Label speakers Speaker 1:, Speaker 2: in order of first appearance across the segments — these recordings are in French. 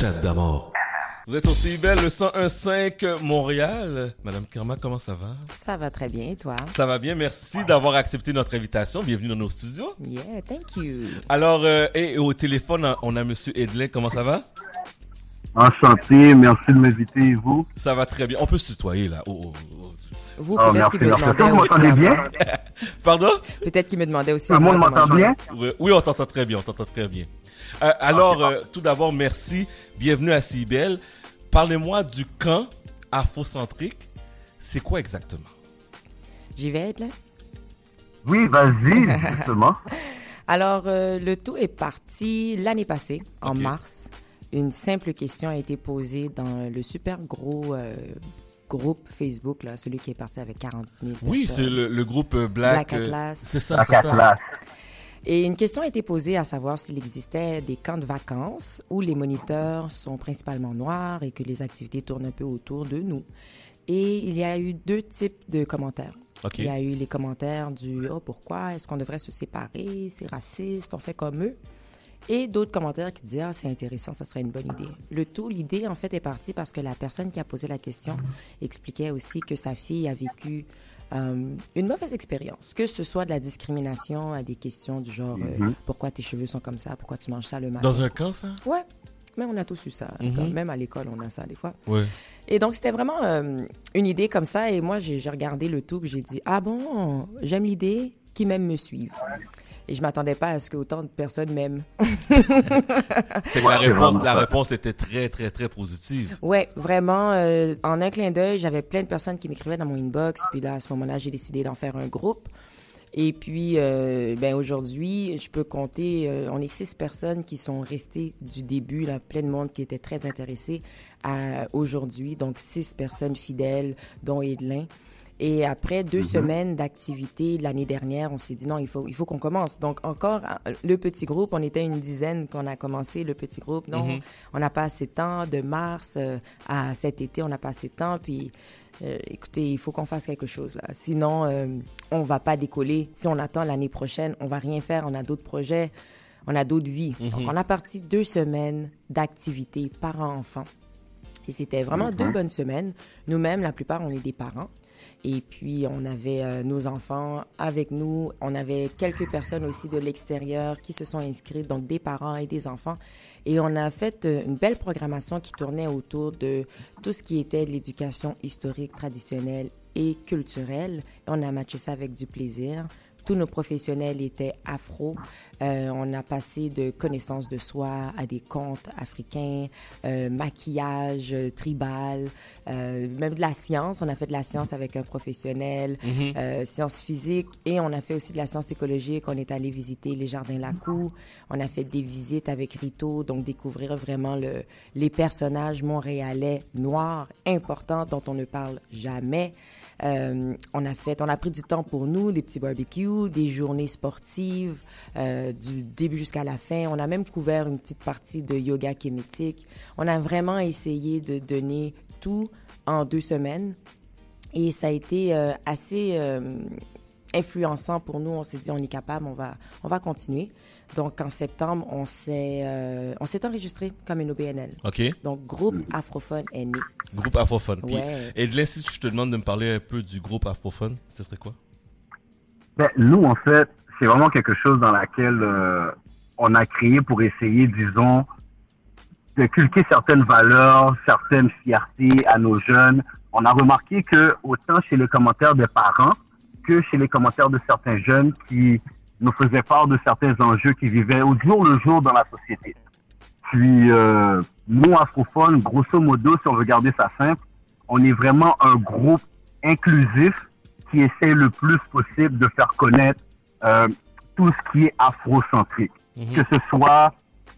Speaker 1: chat d'amour. Vous êtes aussi belle le 101.5 Montréal. Madame Kerma, comment ça va?
Speaker 2: Ça va très bien, et toi?
Speaker 1: Ça va bien, merci d'avoir accepté notre invitation. Bienvenue dans nos studios.
Speaker 2: Yeah, thank you.
Speaker 1: Alors, euh, et au téléphone, on a Monsieur Edley, comment ça va?
Speaker 3: Enchanté, merci de m'inviter, et vous?
Speaker 1: Ça va très bien. On peut se tutoyer, là. Oh, oh, oh.
Speaker 2: Vous,
Speaker 3: Oh,
Speaker 2: peut-être qu'il me demandait
Speaker 3: Vous
Speaker 2: aussi.
Speaker 3: m'entendez
Speaker 2: à
Speaker 3: bien?
Speaker 2: moi.
Speaker 1: Pardon?
Speaker 2: Peut-être qu'il me demandait aussi.
Speaker 3: Tout le
Speaker 2: moi
Speaker 3: monde m'entend bien?
Speaker 1: Oui, oui, on t'entend très bien, on t'entend très bien. Euh, alors, euh, tout d'abord, merci. Bienvenue à Cibel. Parlez-moi du camp afrocentrique. C'est quoi exactement?
Speaker 2: J'y vais être là.
Speaker 3: Oui, vas-y, justement.
Speaker 2: Alors, euh, le tout est parti l'année passée, en mars. Une simple question a été posée dans le super gros euh, groupe Facebook, là, celui qui est parti avec 40 000
Speaker 1: Oui, c'est le, le groupe euh, Black.
Speaker 2: Black
Speaker 1: euh,
Speaker 2: Atlas.
Speaker 1: C'est ça, c'est.
Speaker 2: Et une question a été posée à savoir s'il existait des camps de vacances où les moniteurs sont principalement noirs et que les activités tournent un peu autour de nous. Et il y a eu deux types de commentaires. Il y a eu les commentaires du « Oh, pourquoi? Est-ce qu'on devrait se séparer? C'est raciste, on fait comme eux. » Et d'autres commentaires qui disaient « Ah, c'est intéressant, ça serait une bonne idée. » Le tout, l'idée, en fait, est partie parce que la personne qui a posé la question expliquait aussi que sa fille a vécu euh, une mauvaise expérience, que ce soit de la discrimination à des questions du genre euh, pourquoi tes cheveux sont comme ça, pourquoi tu manges ça le matin.
Speaker 1: Dans un camp, ça?
Speaker 2: Ouais, mais on a tous eu ça. Comme Même à l'école, on a ça des fois. Et donc, c'était vraiment euh, une idée comme ça. Et moi, j'ai regardé le tout, puis j'ai dit Ah bon, j'aime l'idée, qui m'aime me suivre. Et je m'attendais pas à ce que autant de personnes m'aiment.
Speaker 1: La réponse, la réponse était très, très, très positive.
Speaker 2: Ouais, vraiment, euh, en un clin d'œil, j'avais plein de personnes qui m'écrivaient dans mon inbox. Puis là, à ce moment-là, j'ai décidé d'en faire un groupe. Et puis, euh, ben aujourd'hui, je peux compter, euh, on est six personnes qui sont restées du début, là, plein de monde qui était très intéressé à aujourd'hui. Donc, six personnes fidèles, dont Edelin. Et après deux semaines d'activité l'année dernière, on s'est dit non, il faut, il faut qu'on commence. Donc encore euh, le petit groupe, on était une dizaine qu'on a commencé le petit groupe. Non, on n'a pas assez de temps. De mars euh, à cet été, on n'a pas assez de temps. Puis euh, écoutez, il faut qu'on fasse quelque chose là. Sinon, euh, on va pas décoller. Si on attend l'année prochaine, on va rien faire. On a d'autres projets, on a d'autres vies. Donc on a parti deux semaines d'activité parents-enfants. Et c'était vraiment deux bonnes semaines. Nous-mêmes, la plupart, on est des parents. Et puis, on avait euh, nos enfants avec nous. On avait quelques personnes aussi de l'extérieur qui se sont inscrites, donc des parents et des enfants. Et on a fait euh, une belle programmation qui tournait autour de tout ce qui était de l'éducation historique, traditionnelle et culturelle. Et on a matché ça avec du plaisir. Tous nos professionnels étaient afro. Euh, on a passé de connaissances de soi à des contes africains, euh, maquillage euh, tribal, euh, même de la science. On a fait de la science avec un professionnel, euh, sciences physiques, et on a fait aussi de la science écologique. On est allé visiter les jardins Lacou. On a fait des visites avec Rito, donc découvrir vraiment le, les personnages montréalais noirs importants dont on ne parle jamais. Euh, on a fait, on a pris du temps pour nous, des petits barbecues, des journées sportives, euh, du début jusqu'à la fin. On a même couvert une petite partie de yoga kémétique. On a vraiment essayé de donner tout en deux semaines. Et ça a été euh, assez influençant pour nous. On s'est dit, on est capable, on va, on va continuer. Donc, en septembre, on s'est, euh, on s'est enregistré comme une OBNL.
Speaker 1: OK?
Speaker 2: Donc, groupe afrophone est né.
Speaker 1: Groupe afrophone. Puis,
Speaker 2: Ouais.
Speaker 1: Et de si je te demande de me parler un peu du groupe afrophone, ce serait quoi?
Speaker 3: Ben, nous, en fait, c'est vraiment quelque chose dans laquelle euh, on a créé pour essayer, disons, de culquer certaines valeurs, certaines fiertés à nos jeunes. On a remarqué que autant chez les commentaires des parents que chez les commentaires de certains jeunes qui nous faisaient part de certains enjeux qui vivaient au jour le jour dans la société. Puis, euh, nous, Afrophone, grosso modo, si on veut garder ça simple, on est vraiment un groupe inclusif qui essaie le plus possible de faire connaître euh, tout ce qui est afrocentrique, que ce soit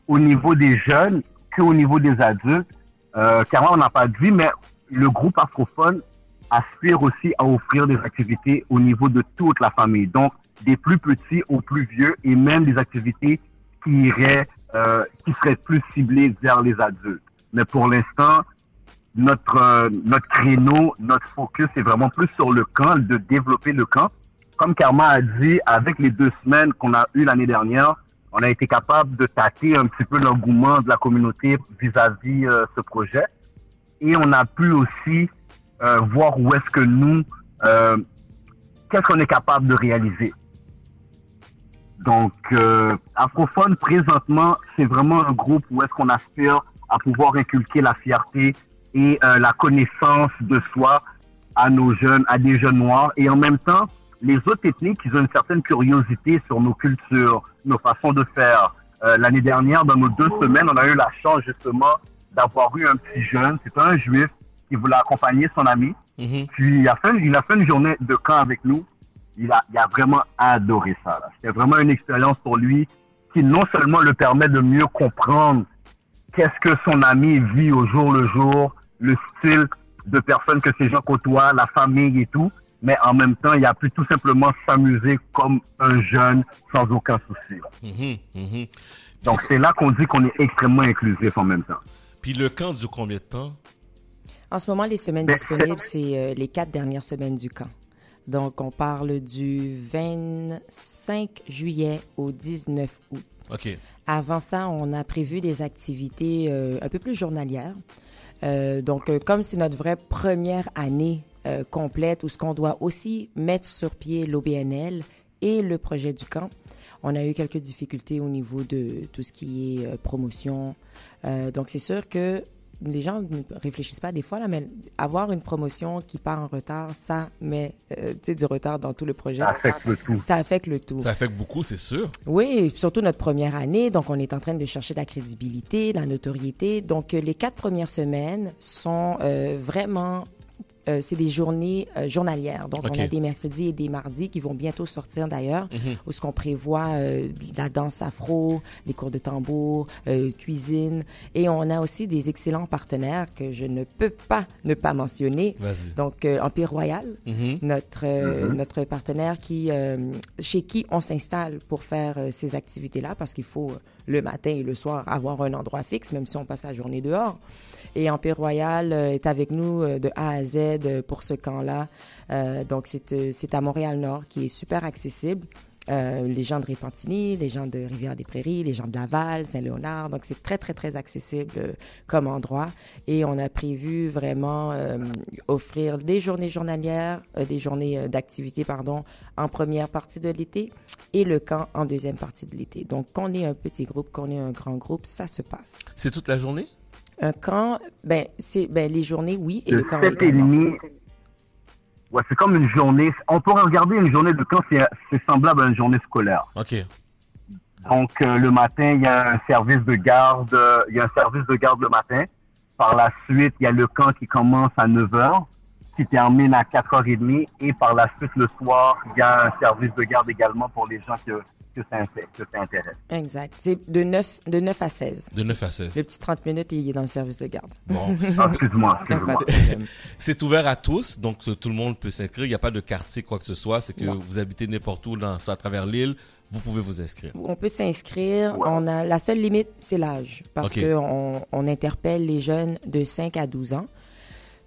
Speaker 3: au niveau des jeunes qu'au niveau des adultes. Euh, car on n'a pas dit, mais le groupe afrophone aspire aussi à offrir des activités au niveau de toute la famille, donc des plus petits aux plus vieux et même des activités qui iraient, euh, qui seraient plus ciblées vers les adultes. Mais pour l'instant, notre euh, notre créneau, notre focus est vraiment plus sur le camp, de développer le camp. Comme Karma a dit, avec les deux semaines qu'on a eues l'année dernière, on a été capable de tâter un petit peu l'engouement de la communauté vis-à-vis euh, ce projet. Et on a pu aussi euh, voir où est-ce que nous, euh, qu'est-ce qu'on est capable de réaliser. Donc, euh, Afrophone, présentement, c'est vraiment un groupe où est-ce qu'on aspire à pouvoir inculquer la fierté et euh, la connaissance de soi à nos jeunes, à des jeunes noirs. Et en même temps, les autres ethniques, ils ont une certaine curiosité sur nos cultures, nos façons de faire. Euh, L'année dernière, dans nos deux semaines, on a eu la chance justement d'avoir eu un petit jeune, c'est un juif qui voulait accompagner son ami.
Speaker 1: Mhm.
Speaker 3: Puis il a fait, il a fait une journée de camp avec nous. Il a, il a vraiment adoré ça. C'était vraiment une expérience pour lui qui non seulement le permet de mieux comprendre qu'est-ce que son ami vit au jour le jour, le style de personnes que ces gens côtoient, la famille et tout, mais en même temps, il a pu tout simplement s'amuser comme un jeune sans aucun souci. là.
Speaker 1: Mhm, mhm.
Speaker 3: Donc c'est là qu'on dit qu'on est extrêmement inclusif en même temps.
Speaker 1: Puis le camp dure combien de temps?
Speaker 2: En ce moment, les semaines
Speaker 3: Ben,
Speaker 2: disponibles, c'est euh, les quatre dernières semaines du camp. Donc, on parle du 25 juillet au 19 août.
Speaker 1: OK.
Speaker 2: Avant ça, on a prévu des activités euh, un peu plus journalières. Euh, donc, euh, comme c'est notre vraie première année complète où ce qu'on doit aussi mettre sur pied l'OBNL et le projet du camp, on a eu quelques difficultés au niveau de tout ce qui est promotion. Donc, c'est sûr que les gens ne réfléchissent pas des fois, là, mais avoir une promotion qui part en retard, ça met euh, tu sais, du retard dans tout le projet.
Speaker 3: Ça affecte le tout.
Speaker 2: Ça affecte le tout.
Speaker 1: Ça affecte beaucoup, c'est sûr.
Speaker 2: Oui, surtout notre première année. Donc, on est en train de chercher de la crédibilité, de la notoriété. Donc, euh, les quatre premières semaines sont euh, vraiment... euh, c'est des journées euh, journalières. Donc, on a des mercredis et des mardis qui vont bientôt sortir d'ailleurs, où ce qu'on prévoit euh, la danse afro, des cours de tambour, euh, cuisine. Et on a aussi des excellents partenaires que je ne peux pas ne pas mentionner. Donc, euh, Empire Royal,
Speaker 1: Mhm.
Speaker 2: notre euh, notre partenaire qui euh, chez qui on s'installe pour faire euh, ces activités là parce qu'il faut euh, le matin et le soir avoir un endroit fixe même si on passe la journée dehors. Et Empire Royal euh, est avec nous euh, de A à Z euh, pour ce camp là donc c'est à Montréal Nord qui est super accessible euh, les gens de Repentigny, les gens de Rivière-des-Prairies, les gens de Laval, Saint-Léonard. Donc, c'est très, très, très accessible euh, comme endroit. Et on a prévu vraiment euh, offrir des journées journalières, euh, des journées euh, d'activité, pardon, en première partie de l'été et le camp en deuxième partie de l'été. Donc, qu'on ait un petit groupe, qu'on ait un grand groupe, ça se passe.
Speaker 1: C'est toute la journée?
Speaker 2: Un camp, ben, c'est, ben, les journées, oui, et
Speaker 3: de
Speaker 2: le camp
Speaker 3: 7 et
Speaker 2: également.
Speaker 3: Ouais, c'est comme une journée. On pourrait regarder une journée de camp, c'est semblable à une journée scolaire.
Speaker 1: OK.
Speaker 3: Donc, euh, le matin, il y a un service de garde, euh, il y a un service de garde le matin. Par la suite, il y a le camp qui commence à 9 h, qui termine à 4h30. Et par la suite, le soir, il y a un service de garde également pour les gens que, que, ça, que ça intéresse.
Speaker 2: Exact. C'est de 9, de 9 à 16.
Speaker 1: De 9 à 16.
Speaker 2: Le petit 30 minutes, il est dans le service de garde.
Speaker 1: Bon.
Speaker 3: Ah, excuse-moi, excuse-moi.
Speaker 1: C'est ouvert à tous, donc tout le monde peut s'inscrire. Il n'y a pas de quartier, quoi que ce soit. C'est que
Speaker 2: Non.
Speaker 1: vous habitez n'importe où dans, à travers l'île, vous pouvez vous inscrire.
Speaker 2: On peut s'inscrire. On a la seule limite, c'est l'âge, parce
Speaker 1: Ok.
Speaker 2: que on, on interpelle les jeunes de 5 à 12 ans.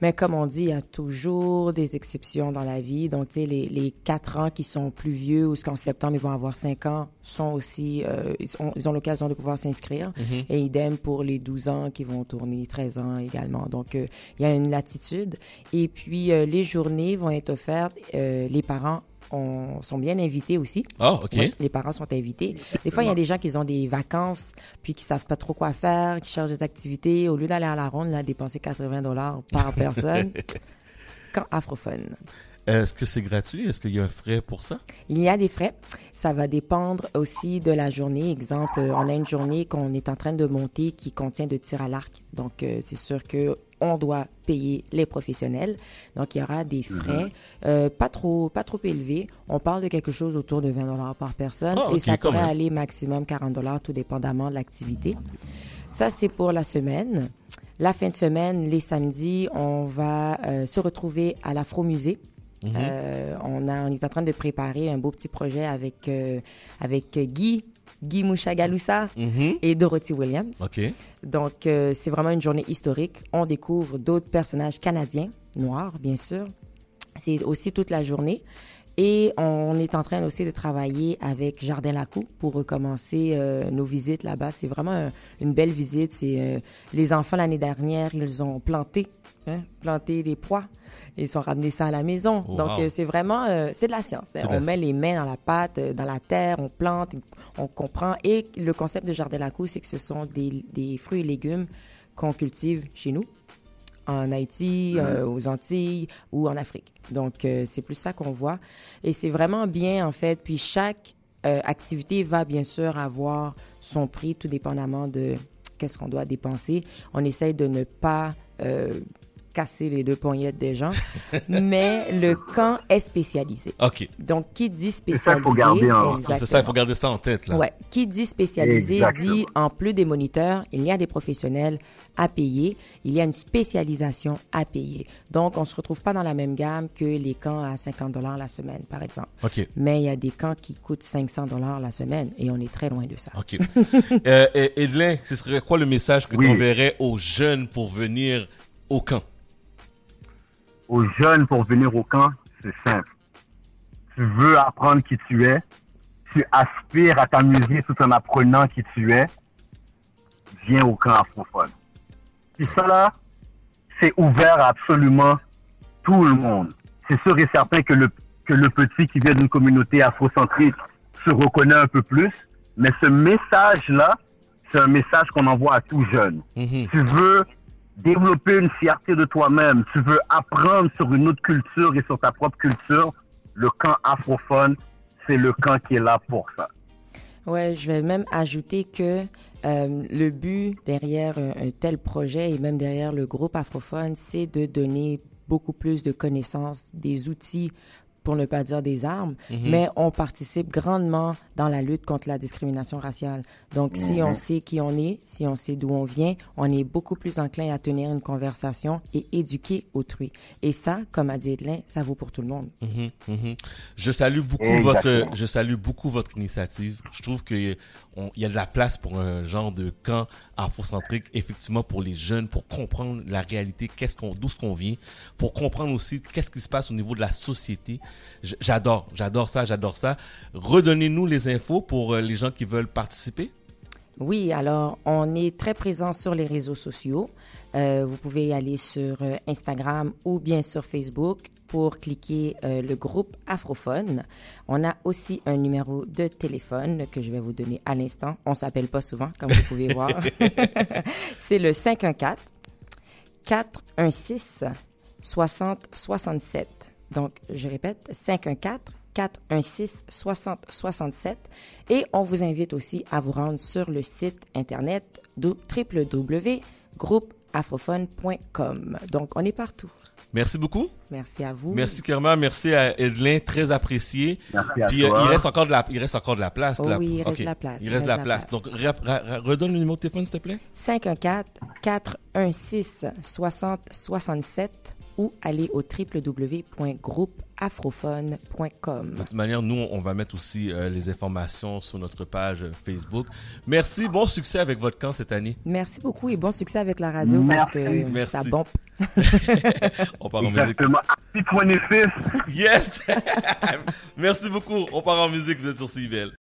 Speaker 2: Mais comme on dit, il y a toujours des exceptions dans la vie. Donc, tu sais, les, les 4 ans qui sont plus vieux ou ce qu'en septembre, ils vont avoir 5 ans, sont aussi, euh, ils, ont l'occasion de pouvoir s'inscrire. Et idem pour les 12 ans qui vont tourner 13 ans également. Donc, euh, il y a une latitude. Et puis, euh, les journées vont être offertes. les parents ont- sont bien invités aussi.
Speaker 1: Ah, OK.
Speaker 2: Ouais, les parents sont invités. Des fois, il y a des gens qui ont des vacances, puis qui savent pas trop quoi faire, qui cherchent des activités. Au lieu d'aller à la ronde, là, dépenser 80 dollars par personne. Quand afrophone.
Speaker 1: Est-ce que c'est gratuit? Est-ce qu'il y a un frais pour ça?
Speaker 2: Il y a des frais. Ça va dépendre aussi de la journée. Exemple, euh, on a une journée qu'on est en train de monter qui contient de tir à l'arc. Donc, euh, c'est sûr que on doit payer les professionnels. Donc, il y aura des frais, euh, pas trop, pas trop élevés. On parle de quelque chose autour de 20 dollars par personne
Speaker 1: Ah,
Speaker 2: et ça pourrait
Speaker 1: même.
Speaker 2: aller maximum 40 dollars, tout dépendamment de l'activité. Ça, c'est pour la semaine. La fin de semaine, les samedis, on va euh, se retrouver à l'Afro-Musée. Euh, on, a, on est en train de préparer un beau petit projet avec, euh, avec Guy, Guy Mouchagaloussa
Speaker 1: Mhm.
Speaker 2: et Dorothy Williams.
Speaker 1: OK.
Speaker 2: Donc, euh, c'est vraiment une journée historique. On découvre d'autres personnages canadiens, noirs, bien sûr. C'est aussi toute la journée. Et on est en train aussi de travailler avec Jardin Lacou pour recommencer euh, nos visites là-bas. C'est vraiment un- une belle visite. C'est euh, les enfants l'année dernière, ils ont planté, hein, planté les pois. Ils ont ramené ça à la maison.
Speaker 1: Wow.
Speaker 2: Donc euh, c'est vraiment, euh, c'est de la science.
Speaker 1: de
Speaker 2: on
Speaker 1: la
Speaker 2: met les mains dans la pâte, euh, dans la terre, on plante, on comprend. Et le concept de Jardin Lacou, c'est que ce sont des, des fruits et légumes qu'on cultive chez nous en Haïti, euh, aux Antilles ou en Afrique. Donc, c'est plus ça qu'on voit. Et c'est vraiment bien, en fait. Puis, chaque activité va bien sûr avoir son prix, tout dépendamment de qu'est-ce qu'on doit dépenser. On essaye de ne pas euh, casser les deux poignettes des gens, mais le camp est spécialisé.
Speaker 1: OK.
Speaker 2: Donc, qui dit spécialisé,
Speaker 3: en-
Speaker 1: C'est ça, il faut garder ça en tête, là.
Speaker 2: Ouais. Qui dit spécialisé
Speaker 3: Exactement.
Speaker 2: dit en plus des moniteurs, il y a des professionnels à payer, il y a une spécialisation à payer. Donc, on se retrouve pas dans la même gamme que les camps à 50 dollars la semaine, par exemple.
Speaker 1: OK.
Speaker 2: Mais il y a des camps qui coûtent 500 dollars la semaine et on est très loin de ça.
Speaker 1: OK. euh, et- Edlin, ce serait quoi le message que
Speaker 3: Oui.
Speaker 1: tu enverrais aux jeunes pour venir au camp?
Speaker 3: Aux jeunes pour venir au camp, c'est simple. Tu veux apprendre qui tu es, tu aspires à t'amuser tout en apprenant qui tu es, viens au camp afrophone. Puis ça là, c'est ouvert à absolument tout le monde. C'est sûr et certain que le, que le petit qui vient d'une communauté afrocentrique se reconnaît un peu plus, mais ce message-là, c'est un message qu'on envoie à tout jeune
Speaker 1: Mhm.
Speaker 3: tu veux développer une fierté de toi-même, tu veux apprendre sur une autre culture et sur ta propre culture, le camp afrophone, c'est le camp qui est là pour ça.
Speaker 2: Ouais, je vais même ajouter que euh, le but derrière un, un tel projet et même derrière le groupe Afrophone, c'est de donner beaucoup plus de connaissances, des outils pour ne pas dire des armes, mais on participe grandement dans la lutte contre la discrimination raciale. Donc, si on sait qui on est, si on sait d'où on vient, on est beaucoup plus enclin à tenir une conversation et éduquer autrui. Et ça, comme a dit Edlin, ça vaut pour tout le monde.
Speaker 1: Mhm, mhm. Je salue beaucoup
Speaker 3: Exactement.
Speaker 1: votre, je salue beaucoup votre initiative. Je trouve que il y a de la place pour un genre de camp afrocentrique, effectivement pour les jeunes, pour comprendre la réalité, qu'est-ce qu'on, d'où ce qu'on vient, pour comprendre aussi qu'est-ce qui se passe au niveau de la société. J'adore, j'adore ça, j'adore ça. Redonnez-nous les infos pour euh, les gens qui veulent participer.
Speaker 2: Oui, alors on est très présent sur les réseaux sociaux. Euh, vous pouvez y aller sur euh, Instagram ou bien sur Facebook pour cliquer euh, le groupe Afrophone. On a aussi un numéro de téléphone que je vais vous donner à l'instant. On s'appelle pas souvent, comme vous pouvez voir. C'est le 514 416 60 67. Donc, je répète, 514 416 60 67 et on vous invite aussi à vous rendre sur le site internet www.groupeafrophone.com. Donc, on est partout.
Speaker 1: Merci beaucoup.
Speaker 2: Merci à vous.
Speaker 1: Merci Kerma, merci à Edlin, très apprécié.
Speaker 3: Merci à
Speaker 1: Puis euh,
Speaker 3: toi.
Speaker 1: il reste encore de la, il reste encore de la place.
Speaker 2: Oh
Speaker 1: là.
Speaker 2: oui, il reste de la place,
Speaker 1: Il reste de la place. Donc redonne le numéro de téléphone s'il te plaît.
Speaker 2: 514 416 60 67 ou aller au www.groupeafrophone.com.
Speaker 1: De toute manière, nous, on va mettre aussi euh, les informations sur notre page euh, Facebook. Merci, bon succès avec votre camp cette année.
Speaker 2: Merci beaucoup et bon succès avec la radio parce que
Speaker 1: Merci.
Speaker 2: ça bombe.
Speaker 1: On part en musique. Yes! Merci beaucoup. On part en musique. Vous êtes sur CIBL.